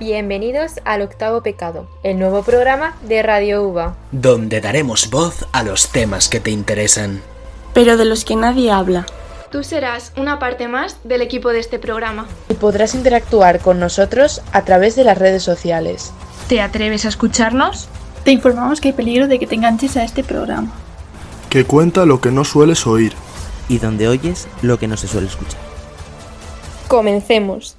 Bienvenidos al Octavo Pecado, el nuevo programa de Radio UVA, donde daremos voz a los temas que te interesan, pero de los que nadie habla. Tú serás una parte más del equipo de este programa. Y podrás interactuar con nosotros a través de las redes sociales. ¿Te atreves a escucharnos? Te informamos que hay peligro de que te enganches a este programa. Que cuenta lo que no sueles oír. Y donde oyes lo que no se suele escuchar. Comencemos.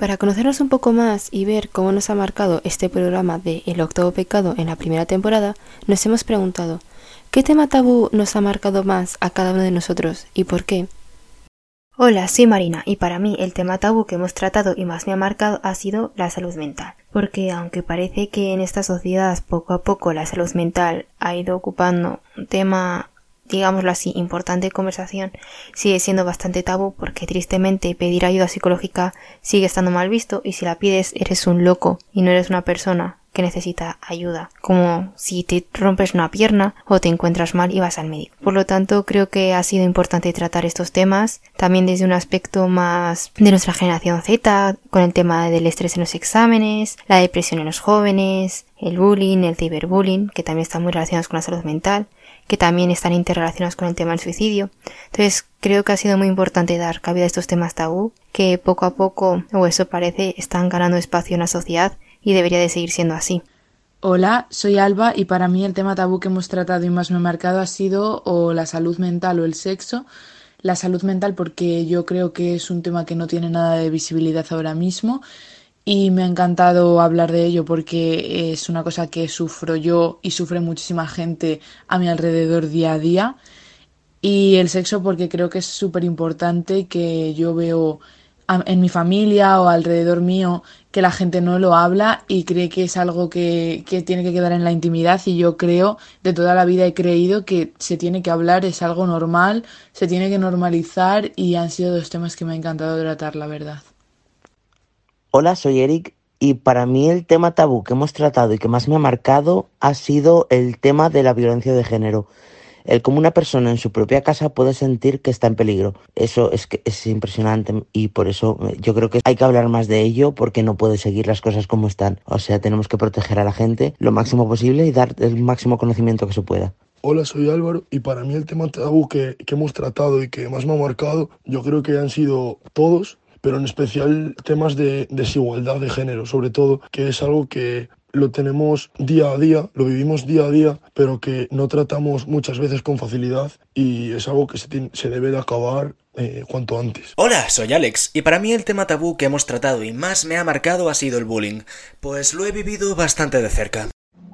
Para conocernos un poco más y ver cómo nos ha marcado este programa de El octavo pecado en la primera temporada, nos hemos preguntado, ¿qué tema tabú nos ha marcado más a cada uno de nosotros y por qué? Hola, soy Marina y para mí el tema tabú que hemos tratado y más me ha marcado ha sido la salud mental. Porque aunque parece que en esta sociedad poco a poco la salud mental ha ido ocupando un tema digámoslo así, importante conversación sigue siendo bastante tabú porque tristemente pedir ayuda psicológica sigue estando mal visto y si la pides eres un loco y no eres una persona que necesita ayuda, como si te rompes una pierna o te encuentras mal y vas al médico. Por lo tanto, creo que ha sido importante tratar estos temas también desde un aspecto más de nuestra generación Z, con el tema del estrés en los exámenes, la depresión en los jóvenes, el bullying, el ciberbullying, que también están muy relacionados con la salud mental, que también están interrelacionados con el tema del suicidio. Entonces, creo que ha sido muy importante dar cabida a estos temas tabú, que poco a poco, o eso parece, están ganando espacio en la sociedad y debería de seguir siendo así. Hola, soy Alba y para mí el tema tabú que hemos tratado y más me ha marcado ha sido o la salud mental o el sexo. La salud mental porque yo creo que es un tema que no tiene nada de visibilidad ahora mismo y me ha encantado hablar de ello porque es una cosa que sufro yo y sufre muchísima gente a mi alrededor día a día. Y el sexo porque creo que es súper importante que yo veo en mi familia o alrededor mío que la gente no lo habla y cree que es algo que, que, tiene que quedar en la intimidad y yo creo, de toda la vida he creído que se tiene que hablar, es algo normal, se tiene que normalizar y han sido dos temas que me ha encantado tratar, la verdad. Hola, soy Eric y para mí el tema tabú que hemos tratado y que más me ha marcado ha sido el tema de la violencia de género. El cómo una persona en su propia casa puede sentir que está en peligro. Eso es que es impresionante y por eso yo creo que hay que hablar más de ello porque no puede seguir las cosas como están. O sea, tenemos que proteger a la gente lo máximo posible y dar el máximo conocimiento que se pueda. Hola, soy Álvaro y para mí el tema tabú que, que hemos tratado y que más me ha marcado, yo creo que han sido todos, pero en especial temas de desigualdad de género, sobre todo, que es algo que lo tenemos día a día, lo vivimos día a día, pero que no tratamos muchas veces con facilidad y es algo que se, se debe de acabar eh, cuanto antes. Hola, soy Alex y para mí el tema tabú que hemos tratado y más me ha marcado ha sido el bullying, pues lo he vivido bastante de cerca.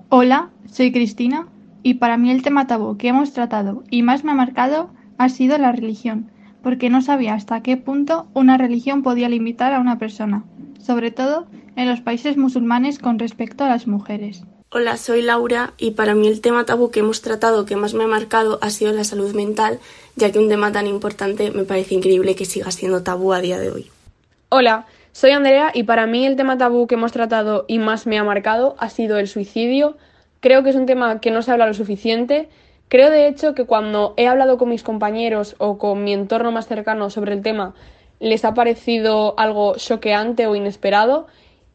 Hola, soy Cristina y para mí el tema tabú que hemos tratado y más me ha marcado ha sido la religión porque no sabía hasta qué punto una religión podía limitar a una persona, sobre todo en los países musulmanes con respecto a las mujeres. Hola, soy Laura y para mí el tema tabú que hemos tratado que más me ha marcado ha sido la salud mental, ya que un tema tan importante me parece increíble que siga siendo tabú a día de hoy. Hola, soy Andrea y para mí el tema tabú que hemos tratado y más me ha marcado ha sido el suicidio. Creo que es un tema que no se habla lo suficiente Creo de hecho que cuando he hablado con mis compañeros o con mi entorno más cercano sobre el tema, les ha parecido algo choqueante o inesperado,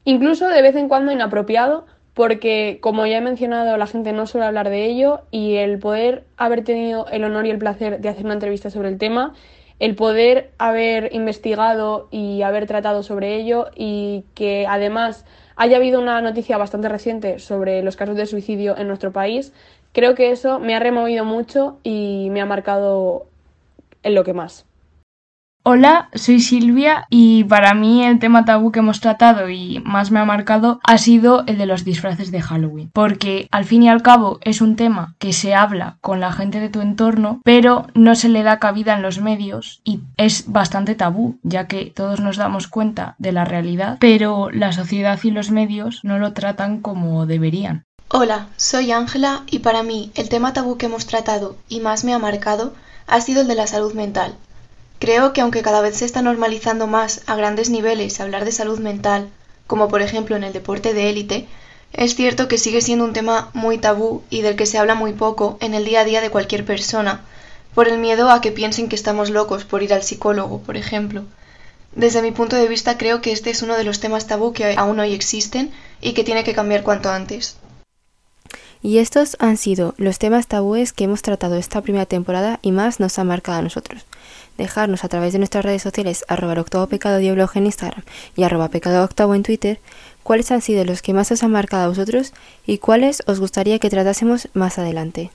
incluso de vez en cuando inapropiado, porque como ya he mencionado, la gente no suele hablar de ello y el poder haber tenido el honor y el placer de hacer una entrevista sobre el tema, el poder haber investigado y haber tratado sobre ello y que además haya habido una noticia bastante reciente sobre los casos de suicidio en nuestro país, creo que eso me ha removido mucho y me ha marcado en lo que más. Hola, soy Silvia y para mí el tema tabú que hemos tratado y más me ha marcado ha sido el de los disfraces de Halloween, porque al fin y al cabo es un tema que se habla con la gente de tu entorno, pero no se le da cabida en los medios y es bastante tabú, ya que todos nos damos cuenta de la realidad, pero la sociedad y los medios no lo tratan como deberían. Hola, soy Ángela y para mí el tema tabú que hemos tratado y más me ha marcado ha sido el de la salud mental. Creo que aunque cada vez se está normalizando más a grandes niveles hablar de salud mental, como por ejemplo en el deporte de élite, es cierto que sigue siendo un tema muy tabú y del que se habla muy poco en el día a día de cualquier persona, por el miedo a que piensen que estamos locos por ir al psicólogo, por ejemplo. Desde mi punto de vista creo que este es uno de los temas tabú que aún hoy existen y que tiene que cambiar cuanto antes. Y estos han sido los temas tabúes que hemos tratado esta primera temporada y más nos han marcado a nosotros. Dejarnos a través de nuestras redes sociales arroba el octavo pecado en Instagram y arroba pecado octavo en Twitter cuáles han sido los que más os han marcado a vosotros y cuáles os gustaría que tratásemos más adelante.